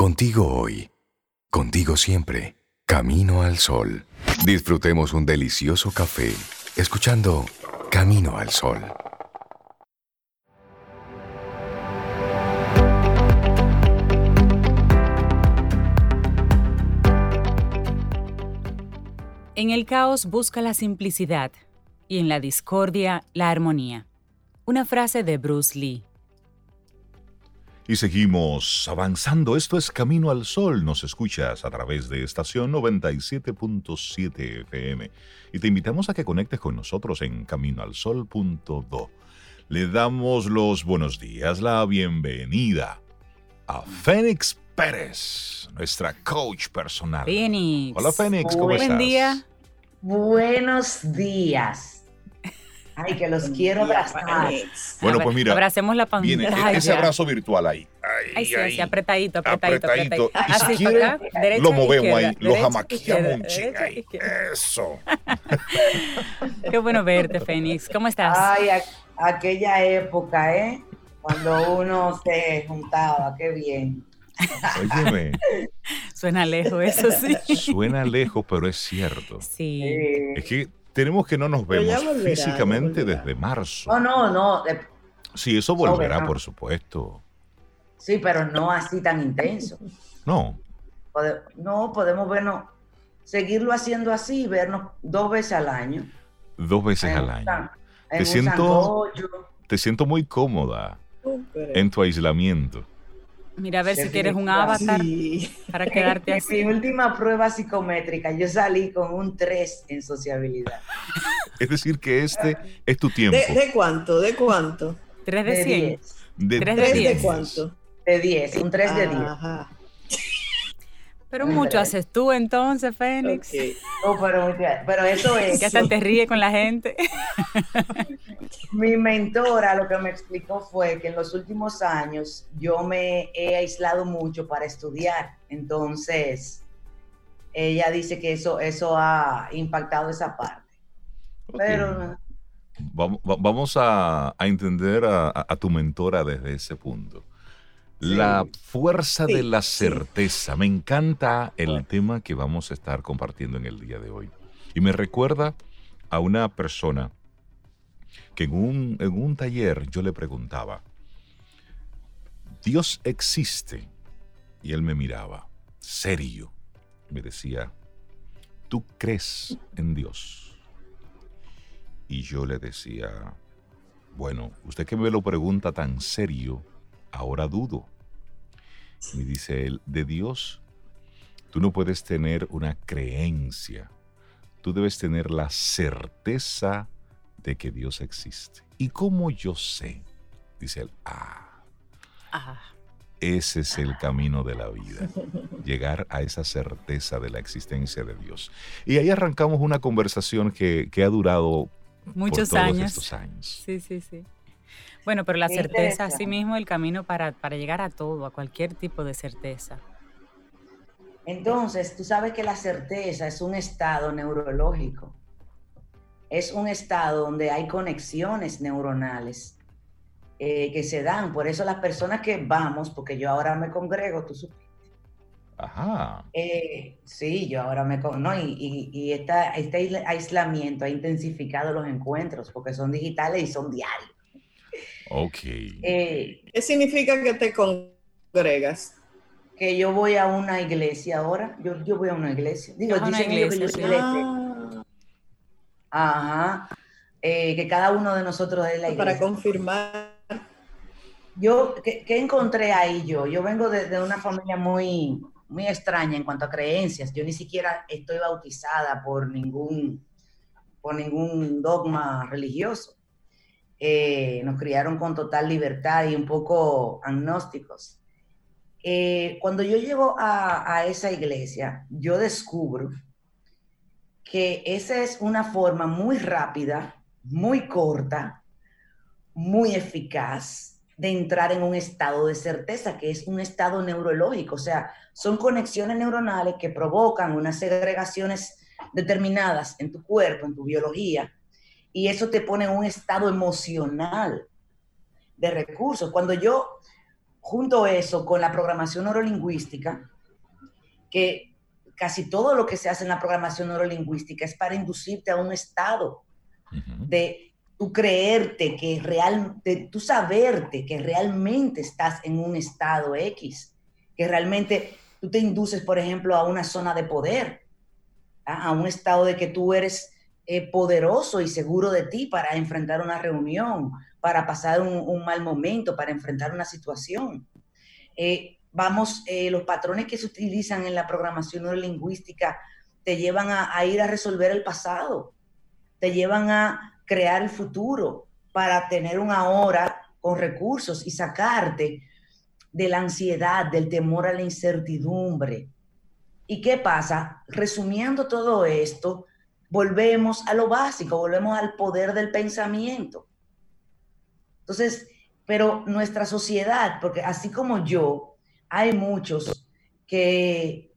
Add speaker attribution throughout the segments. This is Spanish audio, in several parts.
Speaker 1: Contigo hoy, contigo siempre, camino al sol. Disfrutemos un delicioso café escuchando Camino al Sol.
Speaker 2: En el caos busca la simplicidad y en la discordia la armonía. Una frase de Bruce Lee.
Speaker 3: Y seguimos avanzando. Esto es Camino al Sol. Nos escuchas a través de estación 97.7 FM. Y te invitamos a que conectes con nosotros en caminoalsol.do. Le damos los buenos días, la bienvenida a Fénix Pérez, nuestra coach personal.
Speaker 2: Fénix.
Speaker 3: Hola Fénix, ¿cómo estás?
Speaker 2: Buen día.
Speaker 4: Buenos días. Ay, que los quiero abrazar.
Speaker 3: Bueno, pues mira,
Speaker 2: Abracemos la
Speaker 3: viene
Speaker 2: pantalla.
Speaker 3: ese abrazo virtual ahí.
Speaker 2: Ay, sí,
Speaker 3: ahí.
Speaker 2: así, apretadito, apretadito,
Speaker 3: Apretadito.
Speaker 2: apretadito.
Speaker 3: Y si
Speaker 2: Así,
Speaker 3: quiere,
Speaker 2: para acá, derecha,
Speaker 3: lo movemos
Speaker 2: izquierda,
Speaker 3: ahí, lo jamaqueamos un ching
Speaker 2: derecha,
Speaker 3: ahí. Eso.
Speaker 2: Qué bueno verte, Fénix. ¿Cómo estás?
Speaker 4: Ay, a- aquella época, ¿eh? Cuando uno se juntaba, qué bien.
Speaker 3: Óyeme,
Speaker 2: Suena lejos, eso sí.
Speaker 3: suena lejos, pero es cierto.
Speaker 2: Sí.
Speaker 4: Sí.
Speaker 3: Es que tenemos que no nos vemos
Speaker 5: volverá,
Speaker 3: físicamente desde marzo.
Speaker 4: No, no, no. de-
Speaker 3: Sí, eso volverá,
Speaker 4: verá.
Speaker 3: por supuesto.
Speaker 4: Sí, pero no así tan intenso.
Speaker 3: No,
Speaker 4: no, podemos vernos, seguirlo haciendo así, vernos dos veces al año.
Speaker 3: dos veces
Speaker 4: en
Speaker 3: al año.
Speaker 4: san-
Speaker 3: Te siento-. Te siento muy cómoda
Speaker 5: Súper.
Speaker 3: en tu aislamiento.
Speaker 2: Mira a ver si quieres un avatar
Speaker 5: Sí.
Speaker 2: para quedarte
Speaker 4: En
Speaker 2: así.
Speaker 4: mi última prueba psicométrica, yo salí con un 3 en sociabilidad.
Speaker 3: Es decir, que este es tu tiempo.
Speaker 5: ¿De, de cuánto? ¿De cuánto?
Speaker 2: Tres de
Speaker 4: De
Speaker 2: cien.
Speaker 4: 10.
Speaker 3: De
Speaker 2: tres de
Speaker 5: ¿Tres de
Speaker 2: diez.
Speaker 5: cuánto?
Speaker 4: De 10, un 3 de 10.
Speaker 5: Ajá.
Speaker 2: Pero mucho haces tú entonces, Fénix.
Speaker 5: ok.
Speaker 4: No, pero, pero eso es.
Speaker 2: Que hasta te ríe con la gente.
Speaker 4: Mi mentora lo que me explicó fue que en los últimos años yo me he aislado mucho para estudiar. Entonces, ella dice que eso, eso ha impactado esa parte. Pero
Speaker 3: Vamos, va- vamos a, a entender a, a- a tu mentora desde ese punto. La fuerza
Speaker 5: Sí,
Speaker 3: de la
Speaker 5: sí.
Speaker 3: certeza. Me encanta el tema que vamos a estar compartiendo en el día de hoy. Y me recuerda a una persona que en un, en un taller yo le preguntaba, ¿Dios existe? Y él me miraba, serio. Me decía, ¿tú crees en Dios? Y yo le decía, bueno, usted que me lo pregunta tan serio, ahora dudo. Me dice él, de Dios, tú no puedes tener una creencia, tú debes tener la certeza de que Dios existe. ¿Y cómo yo sé? Dice él, ah,
Speaker 2: Ah,
Speaker 3: ese es el camino de la vida, llegar a esa certeza de la existencia de Dios. Y ahí arrancamos una conversación que, que ha durado
Speaker 2: muchos
Speaker 3: por todos
Speaker 2: años.
Speaker 3: estos años.
Speaker 2: Sí, sí, sí. Bueno, pero la
Speaker 4: Qué
Speaker 2: certeza, así mismo, el camino para, para llegar a todo, a cualquier tipo de certeza.
Speaker 4: entonces, tú sabes que la certeza es un estado neurológico. Es un estado donde hay conexiones neuronales eh, que se dan. Por eso las personas que vamos, porque yo ahora me congrego, tú supiste.
Speaker 3: Ajá.
Speaker 4: Eh, sí, yo ahora me... con- No, y y, y esta- este aisla- aislamiento ha intensificado los encuentros porque son digitales y son diarios.
Speaker 3: Ok.
Speaker 4: Eh,
Speaker 5: ¿Qué significa que te congregas?
Speaker 4: que yo voy a una iglesia ahora, yo, yo voy a una iglesia. Digo,
Speaker 2: Vas a una
Speaker 4: dicen ellos que yo
Speaker 2: iglesia,
Speaker 4: soy
Speaker 5: Ah,
Speaker 4: Ajá. Eh, que cada uno de nosotros es la
Speaker 5: para
Speaker 4: iglesia.
Speaker 5: confirmar.
Speaker 4: Yo, ¿qué, qué encontré ahí yo? Yo vengo de, de una familia muy, muy extraña en cuanto a creencias. Yo ni siquiera estoy bautizada por ningún, por ningún dogma religioso. Eh, nos criaron con total libertad y un poco agnósticos. Eh, cuando yo llego a, a esa iglesia, yo descubro que esa es una forma muy rápida, muy corta, muy eficaz de entrar en un estado de certeza, que es un estado neurológico. O sea, son conexiones neuronales que provocan unas segregaciones determinadas en tu cuerpo, en tu biología, y eso te pone en un estado emocional de recursos. Cuando yo junto eso con la programación neurolingüística, que casi todo lo que se hace en la programación neurolingüística es para inducirte a un estado de tú creerte que real, de tú saberte que realmente estás en un estado X, que realmente tú te induces, por ejemplo, a una zona de poder, a, a un estado de que tú eres eh, poderoso y seguro de ti para enfrentar una reunión, para pasar un, mal momento, para enfrentar una situación. Eh, vamos, eh, los patrones que se utilizan en la programación neurolingüística te llevan a, a ir a resolver el pasado, te llevan a crear el futuro para tener un ahora con recursos y sacarte de la ansiedad, del temor a la incertidumbre. ¿Y qué pasa? Resumiendo todo esto, volvemos a lo básico, volvemos al poder del pensamiento. Entonces, pero nuestra sociedad, porque así como yo, hay muchos que,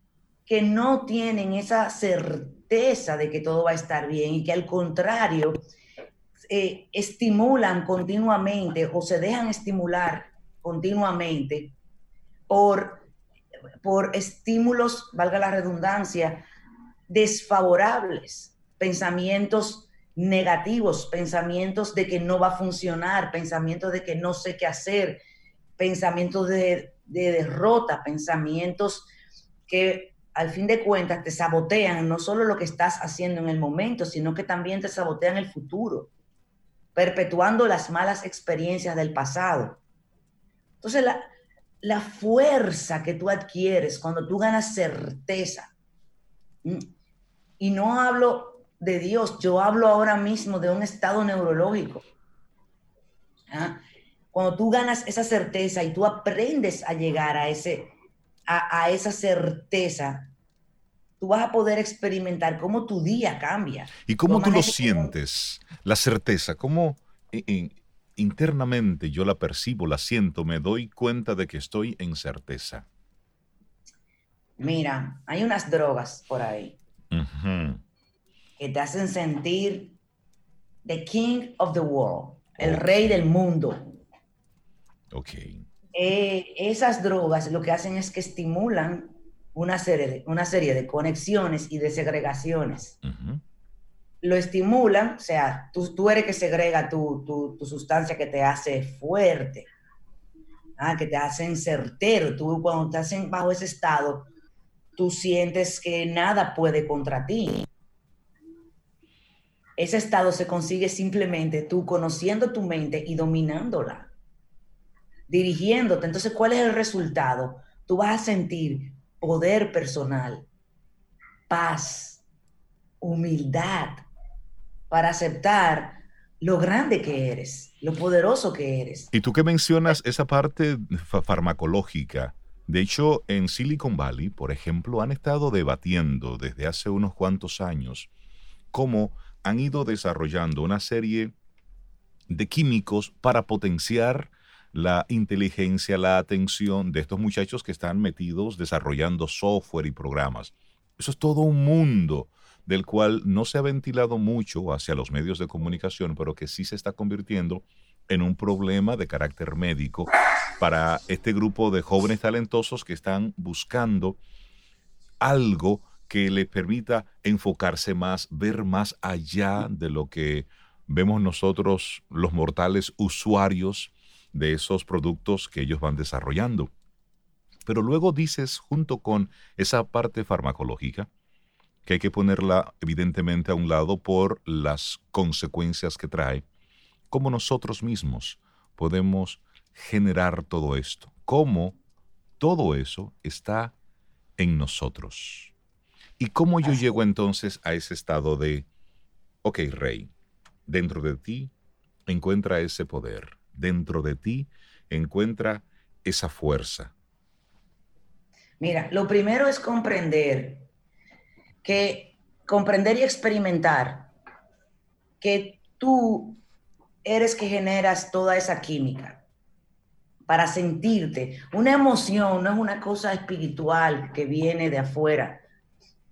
Speaker 4: que no tienen esa certeza de que todo va a estar bien y que al contrario eh, estimulan continuamente o se dejan estimular continuamente por, por estímulos, valga la redundancia, desfavorables, pensamientos negativos, pensamientos de que no va a funcionar, pensamientos de que no sé qué hacer, pensamientos de, de derrota, pensamientos que al fin de cuentas te sabotean no solo lo que estás haciendo en el momento, sino que también te sabotean el futuro, perpetuando las malas experiencias del pasado. Entonces, la, fuerza que tú adquieres cuando tú ganas certeza, y no hablo de Dios, yo hablo ahora mismo de un estado neurológico. ¿ah? Cuando tú ganas esa certeza y tú aprendes a llegar a, ese, a, a esa certeza, tú vas a poder experimentar cómo tu día cambia.
Speaker 3: ¿Y cómo tú lo sientes? La certeza, ¿cómo eh, eh, internamente yo la percibo, la siento, me doy cuenta de que estoy en certeza?
Speaker 4: Mira, hay unas drogas por ahí. Que te hacen sentir the king of the world, el rey del mundo.
Speaker 3: Ok.
Speaker 4: Eh, esas drogas lo que hacen es que estimulan una serie de, una serie de conexiones y de segregaciones. Lo estimulan, o sea, tú, tú eres que segrega tu, tu, tu sustancia que te hace fuerte, ah, que te hacen certero. Tú cuando estás en- bajo ese estado, tú sientes que nada puede contra ti. Ese estado se consigue simplemente tú conociendo tu mente y dominándola, dirigiéndote. Entonces, ¿cuál es el resultado? Tú vas a sentir poder personal, paz, humildad, para aceptar lo grande que eres, lo poderoso que eres.
Speaker 3: Y tú que mencionas esa parte fa- farmacológica, de hecho en Silicon Valley, por ejemplo, han estado debatiendo desde hace unos cuantos años cómo han ido desarrollando una serie de químicos para potenciar la inteligencia, la atención de estos muchachos que están metidos desarrollando software y programas. Eso es todo un mundo del cual no se ha ventilado mucho hacia los medios de comunicación, pero que sí se está convirtiendo en un problema de carácter médico para este grupo de jóvenes talentosos que están buscando algo que les permita enfocarse más, ver más allá de lo que vemos nosotros los mortales usuarios de esos productos que ellos van desarrollando. Pero luego dices, junto con esa parte farmacológica, que hay que ponerla evidentemente a un lado por las consecuencias que trae, cómo nosotros mismos podemos generar todo esto, cómo todo eso está en nosotros. ¿Y cómo yo llego entonces a ese estado de, ok, rey, dentro de ti encuentra ese poder, dentro de ti encuentra esa fuerza?
Speaker 4: Mira, lo primero es comprender que comprender y experimentar que tú eres que generas toda esa química para sentirte. Una emoción no es una cosa espiritual que viene de afuera.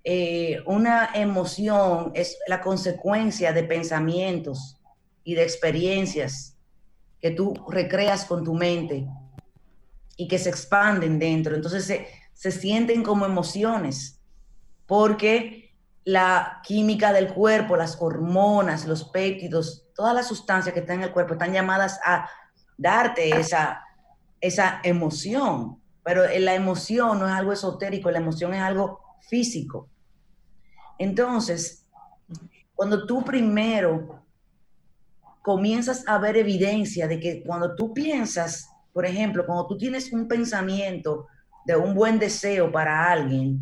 Speaker 4: Eh, una emoción es la consecuencia de pensamientos y de experiencias que tú recreas con tu mente y que se expanden dentro. Entonces se, se sienten como emociones, porque la química del cuerpo, las hormonas, los péptidos, todas las sustancias que están en el cuerpo están llamadas a darte esa, esa emoción. Pero la emoción no es algo esotérico, la emoción es algo físico. Entonces, cuando tú primero comienzas a ver evidencia de que cuando tú piensas, por ejemplo, cuando tú tienes un pensamiento de un buen deseo para alguien,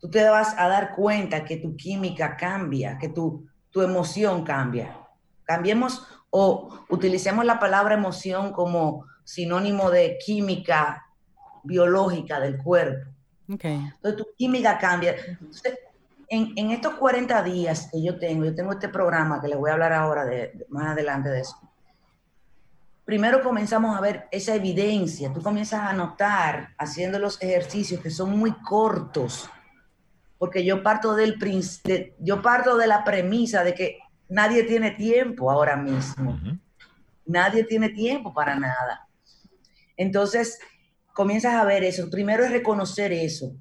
Speaker 4: tú te vas a dar cuenta que tu química cambia, que tu, tu emoción cambia. Cambiemos o utilicemos la palabra emoción como sinónimo de química biológica del cuerpo. Entonces tu química cambia. Entonces, en, estos 40 días que yo tengo, yo tengo este programa que les voy a hablar ahora de, más adelante de eso. Primero comenzamos a ver esa evidencia, tú comienzas a notar haciendo los ejercicios que son muy cortos, porque yo parto del yo parto de la premisa de que nadie tiene tiempo ahora mismo. Nadie tiene tiempo para nada. Entonces, comienzas a ver eso. Primero es reconocer eso.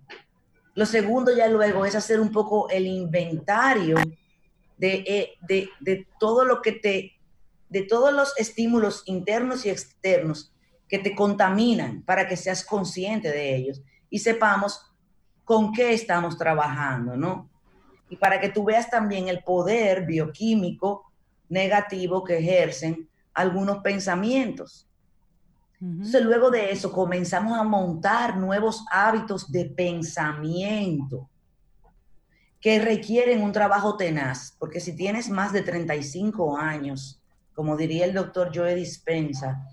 Speaker 4: Lo segundo ya luego es hacer un poco el inventario eh, de, de, todo lo que te, de todos los estímulos internos y externos que te contaminan para que seas consciente de ellos y sepamos con qué estamos trabajando, ¿no? Y para que tú veas también el poder bioquímico negativo que ejercen algunos pensamientos. Entonces, luego de eso, comenzamos a montar nuevos hábitos de pensamiento que requieren un trabajo tenaz, porque si tienes más de 35 años, como diría el doctor Joe Dispensa,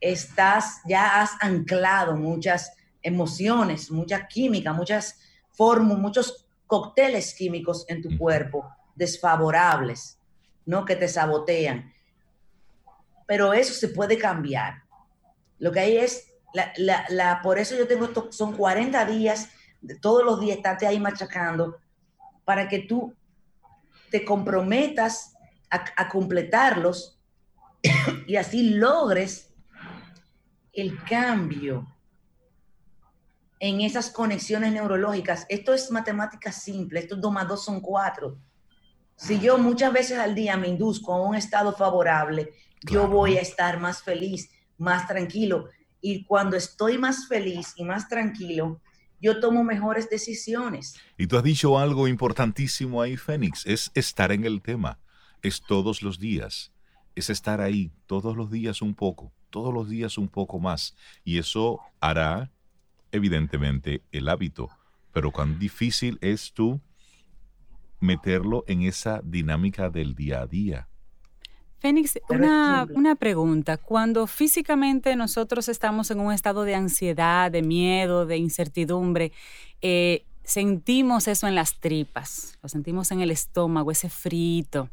Speaker 4: estás, ya has anclado muchas emociones, mucha química, muchas fórmulas, muchos cócteles químicos en tu cuerpo desfavorables, ¿no? Que te sabotean. Pero eso se puede cambiar lo que hay es, la, por eso yo tengo esto, son 40 días, todos los días estarte ahí machacando, para que tú te comprometas a, completarlos y así logres el cambio en esas conexiones neurológicas. Esto es matemática simple, esto 2 más 2 son 4. Si yo muchas veces al día me induzco a un estado favorable, yo voy a estar más feliz más tranquilo. Y cuando estoy más feliz y más tranquilo, yo tomo mejores decisiones.
Speaker 3: Y tú has dicho algo importantísimo ahí, Fénix, es estar en el tema, es todos los días, es estar ahí todos los días un poco, todos los días un poco más. Y eso hará, evidentemente, el hábito. Pero cuán difícil es tú meterlo en esa dinámica del día a día.
Speaker 2: Fénix, una, pregunta. Cuando físicamente nosotros estamos en un estado de ansiedad, de miedo, de incertidumbre, eh, sentimos eso en las tripas, lo sentimos en el estómago, ese frito.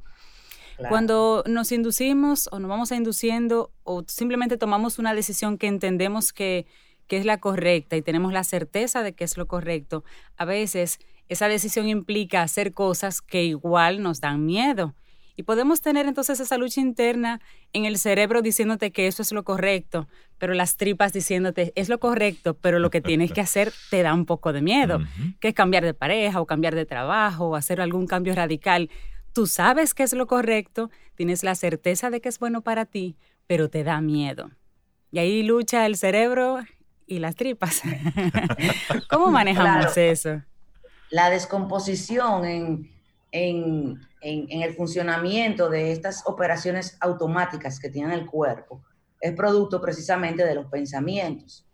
Speaker 2: Cuando nos inducimos o nos vamos a induciendo o simplemente tomamos una decisión que entendemos que, que es la correcta y tenemos la certeza de que es lo correcto, a veces esa decisión implica hacer cosas que igual nos dan miedo y podemos tener entonces esa lucha interna en el cerebro diciéndote que eso es lo correcto, pero las tripas diciéndote es lo correcto, pero lo que tienes que hacer te da un poco de miedo, que es cambiar de pareja o cambiar de trabajo o hacer algún cambio radical. Tú sabes que es lo correcto, tienes la certeza de que es bueno para ti, pero te da miedo. Y ahí lucha el cerebro y las tripas. ¿Cómo manejamos eso?
Speaker 4: La descomposición en, en en, el funcionamiento de estas operaciones automáticas que tiene el cuerpo es producto precisamente de los pensamientos,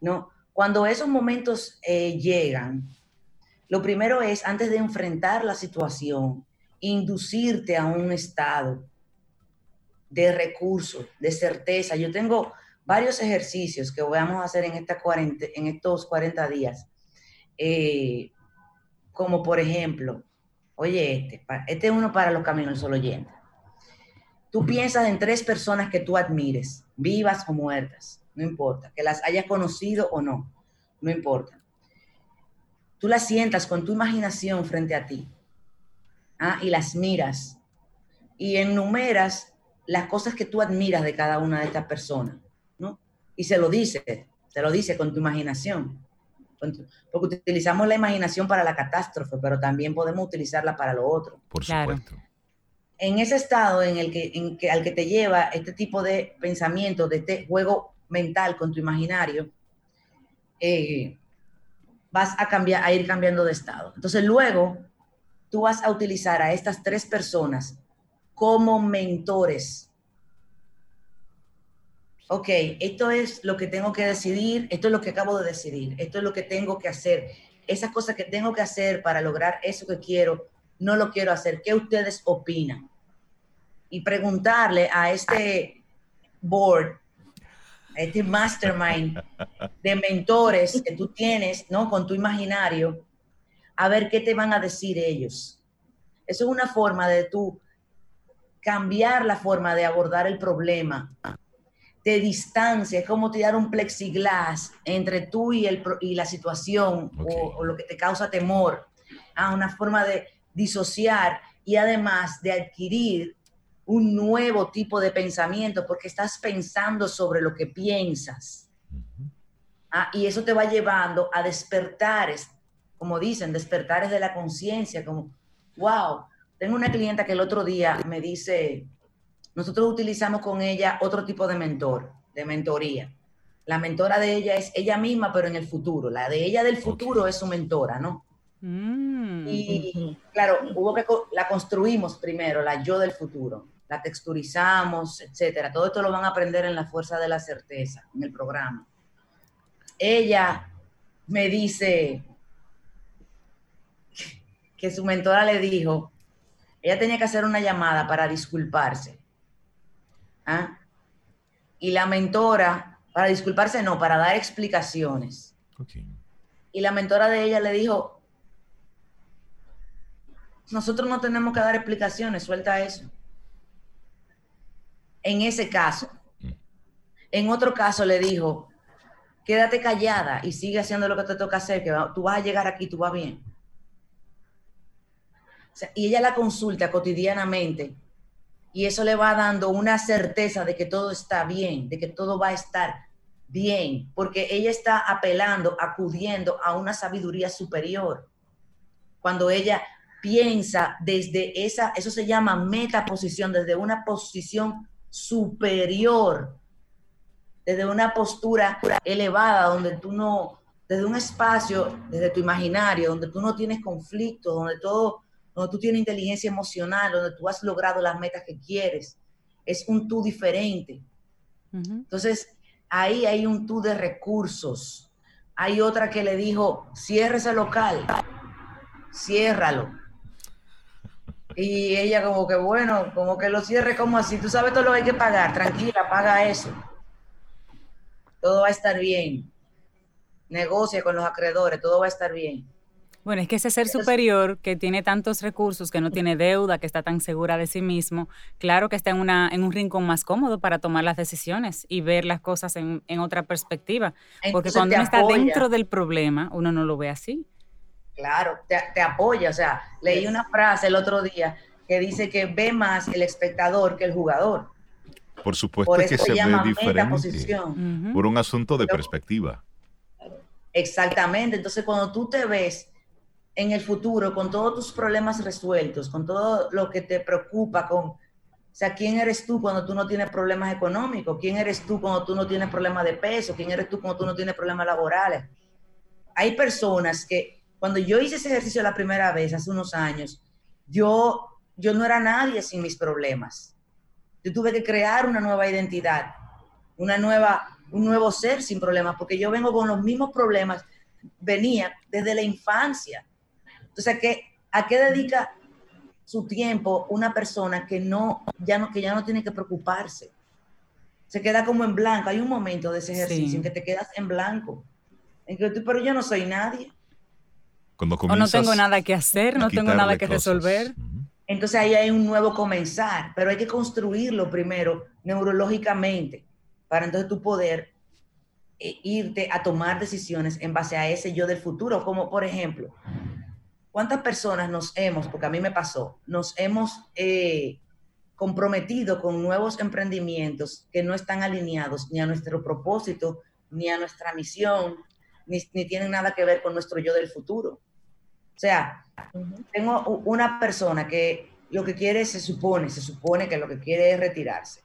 Speaker 4: ¿no? Cuando esos momentos eh, llegan, lo primero es, antes de enfrentar la situación, inducirte a un estado de recurso, de certeza. Yo tengo varios ejercicios que vamos a hacer en, esta en estos 40 días, eh, como por ejemplo, Oye, este, este es uno para los caminos solo oyentes. Tú piensas en tres personas que tú admires, vivas o muertas, no importa, que las hayas conocido o no, no importa. Tú las sientas con tu imaginación frente a ti ¿ah? y las miras y enumeras las cosas que tú admiras de cada una de estas personas, ¿no? y se lo dice, se lo dice con tu imaginación. Porque utilizamos la imaginación para la catástrofe, pero también podemos utilizarla para lo otro.
Speaker 3: Por
Speaker 2: Claro.
Speaker 3: supuesto.
Speaker 4: En ese estado en el que, en que, al que te lleva este tipo de pensamiento, de este juego mental con tu imaginario, eh, vas a, cambiar, a ir cambiando de estado. Entonces luego tú vas a utilizar a estas tres personas como mentores. Ok, esto es lo que tengo que decidir, esto es lo que acabo de decidir, esto es lo que tengo que hacer, esas cosas que tengo que hacer para lograr eso que quiero, no lo quiero hacer. ¿Qué ustedes opinan? Y preguntarle a este board, a este mastermind de mentores que tú tienes, ¿no? Con tu imaginario, a ver qué te van a decir ellos. Eso es una forma de tú cambiar la forma de abordar el problema. Distancia, es como tirar un plexiglas entre tú y, el, y la situación o, o lo que te causa temor. Ah, una forma de disociar y además de adquirir un nuevo tipo de pensamiento porque estás pensando sobre lo que piensas. Ah, y eso te va llevando a despertares, como dicen, despertares de la conciencia, como, wow, tengo una clienta que el otro día me dice, nosotros utilizamos con ella otro tipo de mentor, de mentoría. La mentora de ella es ella misma, pero en el futuro. La de ella del futuro es su mentora, ¿no?
Speaker 2: Mm.
Speaker 4: Y claro, hubo que la construimos primero, la yo del futuro, la texturizamos, etcétera. Todo esto lo van a aprender en la fuerza de la certeza, en el programa. Ella me dice que su mentora le dijo, ella tenía que hacer una llamada para disculparse. ¿Ah? Y la mentora, para disculparse no, para dar explicaciones. Y la mentora de ella le dijo, nosotros no tenemos que dar explicaciones, suelta eso. En ese caso.
Speaker 3: Mm.
Speaker 4: En otro caso le dijo, quédate callada y sigue haciendo lo que te toca hacer, que va- tú vas a llegar aquí, tú vas bien. O sea, y ella la consulta cotidianamente y eso le va dando una certeza de que todo está bien, de que todo va a estar bien, porque ella está apelando, acudiendo a una sabiduría superior. Cuando ella piensa desde esa, eso se llama metaposición, desde una posición superior, desde una postura elevada, donde tú no, desde un espacio, desde tu imaginario, donde tú no tienes conflicto, donde todo, donde tú tienes inteligencia emocional, donde tú has logrado las metas que quieres. Es un tú diferente. Entonces, ahí hay un tú de recursos. Hay otra que le dijo, cierre ese local, ciérralo. Y ella como que, bueno, como que lo cierre como así. Tú sabes todo lo que hay que pagar, tranquila, paga eso. Todo va a estar bien. Negocia con los acreedores, todo va a estar bien.
Speaker 2: Bueno, es que ese ser
Speaker 4: Entonces-
Speaker 2: superior que tiene tantos recursos, que no tiene deuda, que está tan segura de sí mismo, claro que está en, una, en un rincón más cómodo para tomar las decisiones y ver las cosas en, en otra perspectiva. Porque
Speaker 4: Entonces
Speaker 2: cuando uno está dentro del problema, uno no lo ve así.
Speaker 4: Claro, te, te apoya. O sea, leí una frase el otro día que dice que ve más el espectador que el jugador.
Speaker 3: Por supuesto
Speaker 4: Por
Speaker 3: que se ve diferente. Por un asunto de
Speaker 4: Pero-
Speaker 3: perspectiva.
Speaker 4: Exactamente. Entonces, cuando tú te ves en el futuro con todos tus problemas resueltos, con todo lo que te preocupa, con, o ¿quién eres tú cuando tú no tienes problemas económicos? ¿Quién eres tú cuando tú no tienes problemas de peso? ¿Quién eres tú cuando tú no tienes problemas laborales? Hay personas que, cuando yo hice ese ejercicio la primera vez, hace unos años, yo, yo no era nadie sin mis problemas. Yo tuve que crear una nueva identidad, una nueva, un nuevo ser sin problemas, porque yo vengo con los mismos problemas, venía desde la infancia. Entonces, ¿a qué, a qué dedica su tiempo una persona que no, ya no, que ya no tiene que preocuparse? Se queda como en blanco. Hay un momento de ese ejercicio
Speaker 2: Sí.
Speaker 4: en que te quedas en blanco. En que tú, pero yo no soy nadie.
Speaker 3: Cuando
Speaker 2: O no tengo nada que hacer, no tengo nada que
Speaker 3: cosas.
Speaker 2: resolver.
Speaker 4: Entonces ahí hay un nuevo comenzar, pero hay que construirlo primero neurológicamente para entonces tú poder eh, irte a tomar decisiones en base a ese yo del futuro, como por ejemplo, ¿cuántas personas nos hemos, porque a mí me pasó, nos hemos eh, comprometido con nuevos emprendimientos que no están alineados ni a nuestro propósito, ni a nuestra misión, ni, ni tienen nada que ver con nuestro yo del futuro. O sea, tengo una persona que lo que quiere, se supone, se supone que lo que quiere es retirarse.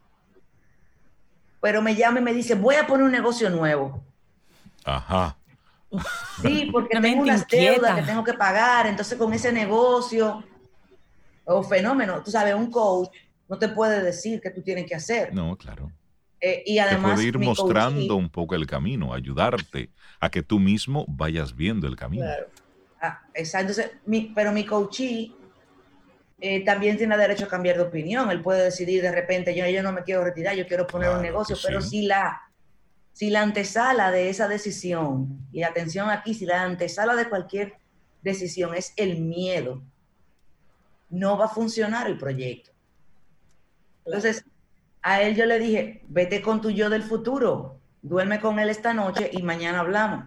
Speaker 4: Pero me llama y me dice, voy a poner un negocio nuevo.
Speaker 3: Ajá.
Speaker 4: Sí, porque tengo unas
Speaker 2: inquieta.
Speaker 4: deudas que tengo que pagar, entonces con ese negocio, o fenómeno, tú sabes, un coach no te puede decir qué tú tienes que hacer.
Speaker 3: No, claro.
Speaker 4: Eh, y
Speaker 3: Te
Speaker 4: además,
Speaker 3: puede ir mostrando un poco el camino, ayudarte a que tú mismo vayas viendo el camino.
Speaker 5: Claro.
Speaker 4: Ah, exacto, entonces, mi- pero mi coachee eh, también tiene derecho a cambiar de opinión. Él puede decidir de repente, yo, yo no me quiero retirar, yo quiero poner un negocio, pero
Speaker 3: sí.
Speaker 4: si la, si la antesala de esa decisión, y atención aquí, si la antesala de cualquier decisión es el miedo, no va a funcionar el proyecto. Entonces, a él yo le dije, vete con tu yo del futuro, duerme con él esta noche y mañana hablamos.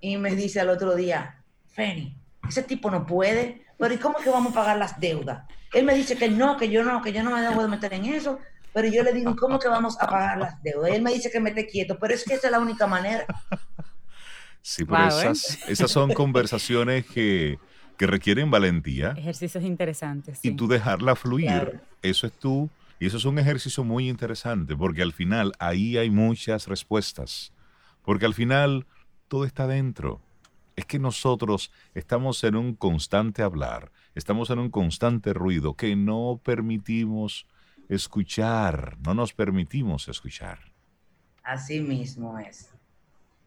Speaker 4: Y me dice al otro día, Feni, ese tipo no puede, pero ¿y cómo es que vamos a pagar las deudas? Él me dice que no, que yo no, que yo no me debo de meter en eso, pero yo le digo, ¿y cómo que vamos a pagar las deudas? Y él me dice que me esté quieto, pero es que esa es la única manera.
Speaker 3: Sí, pero
Speaker 2: Wow, ¿eh?
Speaker 3: esas, esas son conversaciones que, que requieren valentía
Speaker 2: Ejercicios interesantes.
Speaker 3: y
Speaker 2: sí.
Speaker 3: tú dejarla fluir.
Speaker 5: Claro.
Speaker 3: Eso es tú. Y eso es un ejercicio muy interesante porque al final ahí hay muchas respuestas. Porque al final todo está dentro. Es que nosotros estamos en un constante hablar, estamos en un constante ruido que no permitimos escuchar, no nos permitimos escuchar.
Speaker 4: Así mismo es.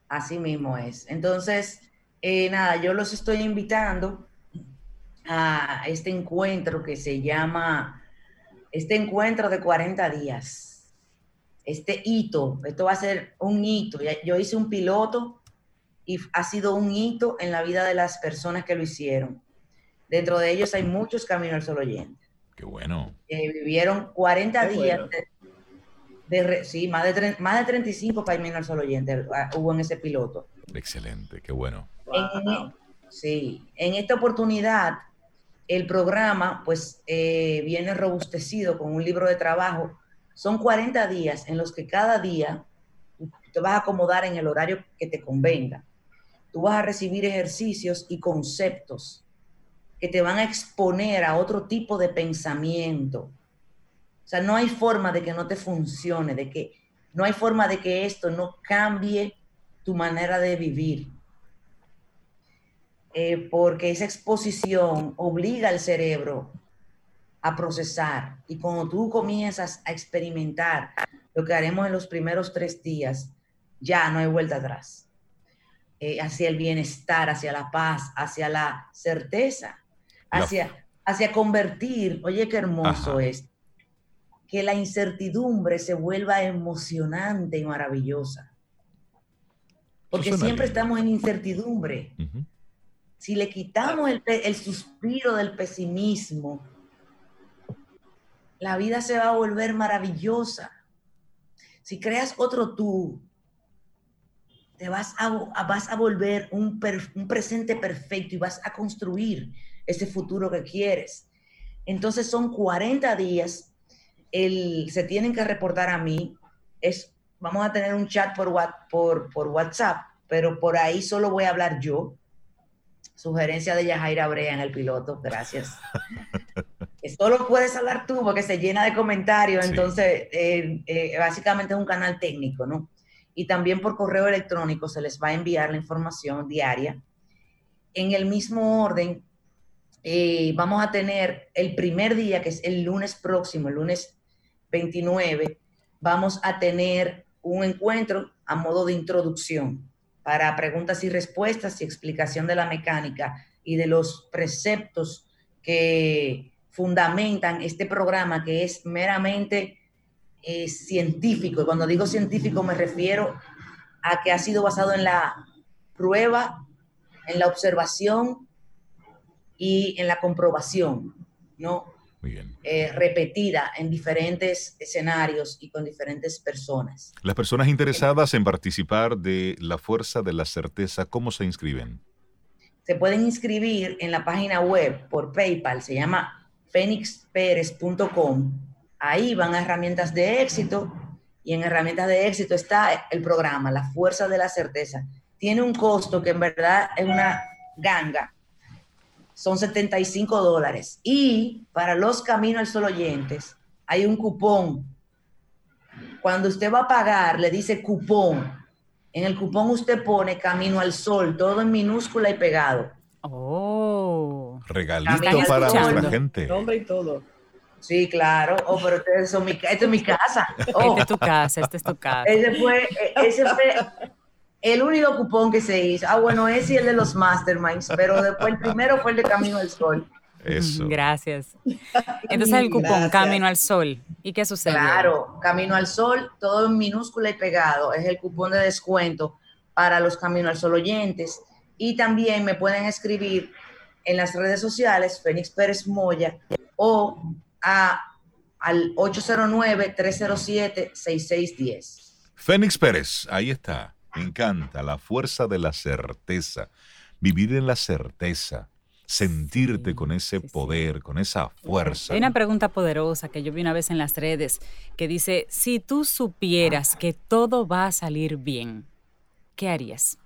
Speaker 4: Así mismo es. Entonces, eh, nada, yo los estoy invitando a este encuentro que se llama, este encuentro de 40 días. Este hito, esto va a ser un hito. Yo hice un piloto y ha sido un hito en la vida de las personas que lo hicieron. Dentro de ellos hay muchos caminos al solo oyente.
Speaker 3: Qué bueno.
Speaker 4: Eh, vivieron 40
Speaker 5: Qué
Speaker 4: días
Speaker 5: bueno.
Speaker 4: de, de sí, más de, tre- más de 35 caminos al solo oyente ah, hubo en ese piloto.
Speaker 3: Excelente, qué bueno.
Speaker 4: En,
Speaker 5: Wow.
Speaker 4: sí, en esta oportunidad, el programa pues eh, viene robustecido con un libro de trabajo. Son 40 días en los que cada día te vas a acomodar en el horario que te convenga. Tú vas a recibir ejercicios y conceptos te van a exponer a otro tipo de pensamiento. O sea, no hay forma de que no te funcione, de que no hay forma de que esto no cambie tu manera de vivir. Eh, porque esa exposición obliga al cerebro a procesar. Y cuando tú comienzas a experimentar lo que haremos en los primeros tres días, ya no hay vuelta atrás. Eh, hacia el bienestar, hacia la paz, hacia la certeza, Hacia, hacia convertir, oye, qué hermoso
Speaker 3: Ajá.
Speaker 4: es, que la incertidumbre se vuelva emocionante y maravillosa. Porque siempre estamos en incertidumbre. Si le quitamos el, suspiro del pesimismo, la vida se va a volver maravillosa. Si creas otro tú, te vas a, vo- a- vas a volver un, per- un presente perfecto y vas a construir ese futuro que quieres. Entonces son 40 días, el, se tienen que reportar a mí, es, vamos a tener un chat por, por, por WhatsApp, pero por ahí solo voy a hablar yo. Sugerencia de Yajaira Brea en el piloto, gracias. Solo puedes hablar tú porque se llena de comentarios,
Speaker 3: Sí.
Speaker 4: entonces eh, eh, básicamente es un canal técnico, ¿no? Y también por correo electrónico se les va a enviar la información diaria. En el mismo orden, eh, vamos a tener el primer día, que es el lunes próximo, el lunes 29, vamos a tener un encuentro a modo de introducción para preguntas y respuestas y explicación de la mecánica y de los preceptos que fundamentan este programa que es meramente eh, científico. Y cuando digo científico me refiero a que ha sido basado en la prueba, en la observación y en la comprobación, ¿no?
Speaker 3: Muy bien.
Speaker 4: Eh, repetida en diferentes escenarios y con diferentes personas.
Speaker 3: Las personas interesadas en participar de la Fuerza de la Certeza, ¿cómo se inscriben?
Speaker 4: Se pueden inscribir en la página web por PayPal, se llama fenixperez.com Ahí van a herramientas de éxito y en herramientas de éxito está el programa, la fuerza de la certeza. Tiene un costo que en verdad es una ganga. Son 75 dólares. Y para los Caminos al Sol oyentes hay un cupón. Cuando usted va a pagar, le dice cupón. En el cupón usted pone Camino al Sol, todo en minúscula y pegado.
Speaker 2: Oh.
Speaker 3: Regalito para nuestra gente.
Speaker 5: Nombre y todo.
Speaker 4: Sí, claro. Oh, pero ustedes son mi, ca- esta es mi casa. Oh,
Speaker 2: Esta es tu casa, esta es tu casa.
Speaker 4: ese fue, ese fue el único cupón que se hizo. Ah, bueno, ese y el de los masterminds, pero después el primero fue el de Camino al Sol.
Speaker 3: Eso.
Speaker 2: Gracias. Entonces el cupón
Speaker 5: Gracias.
Speaker 2: Camino al Sol. ¿Y qué sucede?
Speaker 4: Claro, Camino al Sol, todo en minúscula y pegado. Es el cupón de descuento para los Camino al Sol oyentes. Y también me pueden escribir en las redes sociales, Fénix Pérez Moya, o a, al 809-307-6610.
Speaker 3: Fénix Pérez, ahí está. Me encanta la fuerza de la certeza. Vivir en la certeza. Sentirte
Speaker 2: Sí,
Speaker 3: con ese
Speaker 2: sí, sí.
Speaker 3: poder, con esa fuerza.
Speaker 2: Hay una pregunta poderosa que yo vi una vez en las redes que dice, si tú supieras que todo va a salir bien, ¿qué harías?